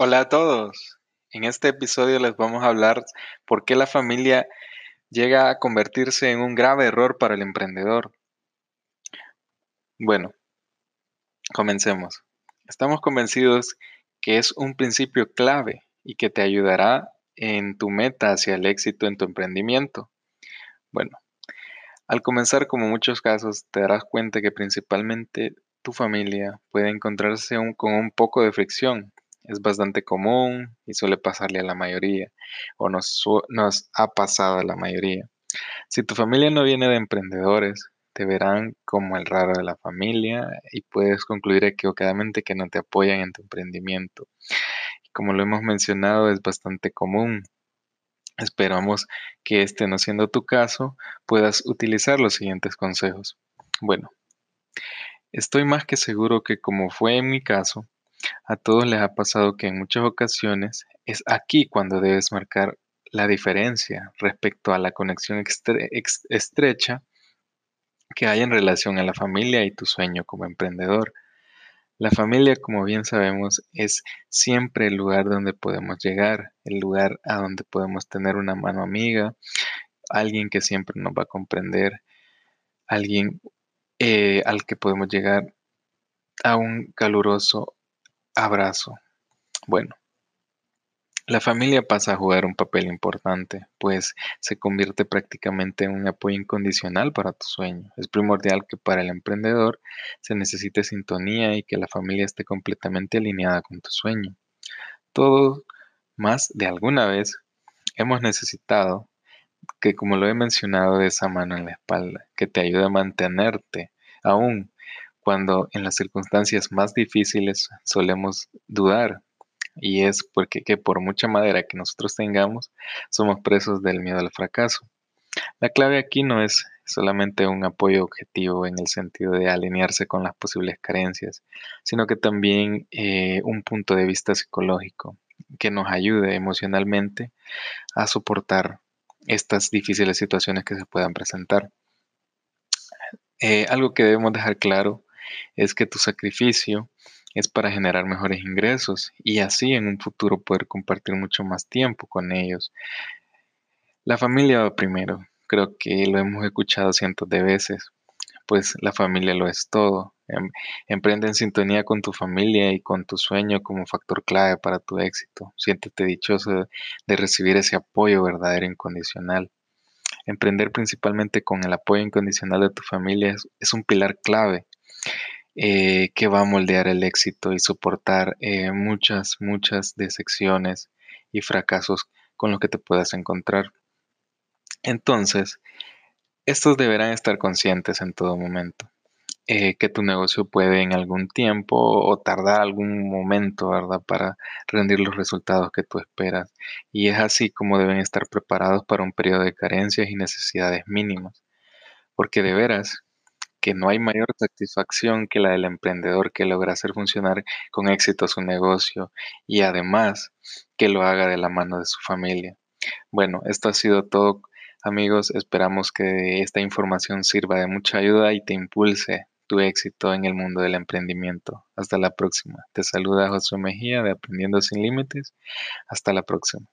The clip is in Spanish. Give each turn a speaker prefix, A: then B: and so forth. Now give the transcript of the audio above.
A: Hola a todos. En este episodio les vamos a hablar por qué la familia llega a convertirse en un grave error para el emprendedor. Bueno, comencemos. Estamos convencidos que es un principio clave y que te ayudará en tu meta hacia el éxito en tu emprendimiento. Bueno, al comenzar, como muchos casos, te darás cuenta que principalmente tu familia puede encontrarse con un poco de fricción es bastante común y suele pasarle a la mayoría, o nos, nos ha pasado a la mayoría. Si tu familia no viene de emprendedores, te verán como el raro de la familia y puedes concluir equivocadamente que no te apoyan en tu emprendimiento. como lo hemos mencionado, es bastante común. Esperamos que este no siendo tu caso, puedas utilizar los siguientes consejos. Bueno, estoy más que seguro que como fue en mi caso, a todos les ha pasado que en muchas ocasiones es aquí cuando debes marcar la diferencia respecto a la conexión estrecha que hay en relación a la familia y tu sueño como emprendedor. La familia, como bien sabemos, es siempre el lugar donde podemos llegar, el lugar a donde podemos tener una mano amiga, alguien que siempre nos va a comprender, alguien eh, al que podemos llegar a un caluroso Abrazo. Bueno, la familia pasa a jugar un papel importante, pues se convierte prácticamente en un apoyo incondicional para tu sueño. Es primordial que para el emprendedor se necesite sintonía y que la familia esté completamente alineada con tu sueño. Todos, más de alguna vez, hemos necesitado que, como lo he mencionado, de esa mano en la espalda, que te ayude a mantenerte aún cuando en las circunstancias más difíciles solemos dudar y es porque que por mucha madera que nosotros tengamos, somos presos del miedo al fracaso. La clave aquí no es solamente un apoyo objetivo en el sentido de alinearse con las posibles carencias, sino que también eh, un punto de vista psicológico que nos ayude emocionalmente a soportar estas difíciles situaciones que se puedan presentar. Eh, algo que debemos dejar claro es que tu sacrificio es para generar mejores ingresos y así en un futuro poder compartir mucho más tiempo con ellos. La familia va primero, creo que lo hemos escuchado cientos de veces, pues la familia lo es todo. Em, emprende en sintonía con tu familia y con tu sueño como factor clave para tu éxito. Siéntete dichoso de recibir ese apoyo verdadero e incondicional. Emprender principalmente con el apoyo incondicional de tu familia es un pilar clave eh, que va a moldear el éxito y soportar eh, muchas, muchas decepciones y fracasos con los que te puedas encontrar. Entonces, estos deberán estar conscientes en todo momento. Eh, que tu negocio puede en algún tiempo o tardar algún momento, ¿verdad? Para rendir los resultados que tú esperas. Y es así como deben estar preparados para un periodo de carencias y necesidades mínimas. Porque de veras, que no hay mayor satisfacción que la del emprendedor que logra hacer funcionar con éxito su negocio y además que lo haga de la mano de su familia. Bueno, esto ha sido todo amigos, esperamos que esta información sirva de mucha ayuda y te impulse tu éxito en el mundo del emprendimiento. Hasta la próxima. Te saluda José Mejía de Aprendiendo sin Límites. Hasta la próxima.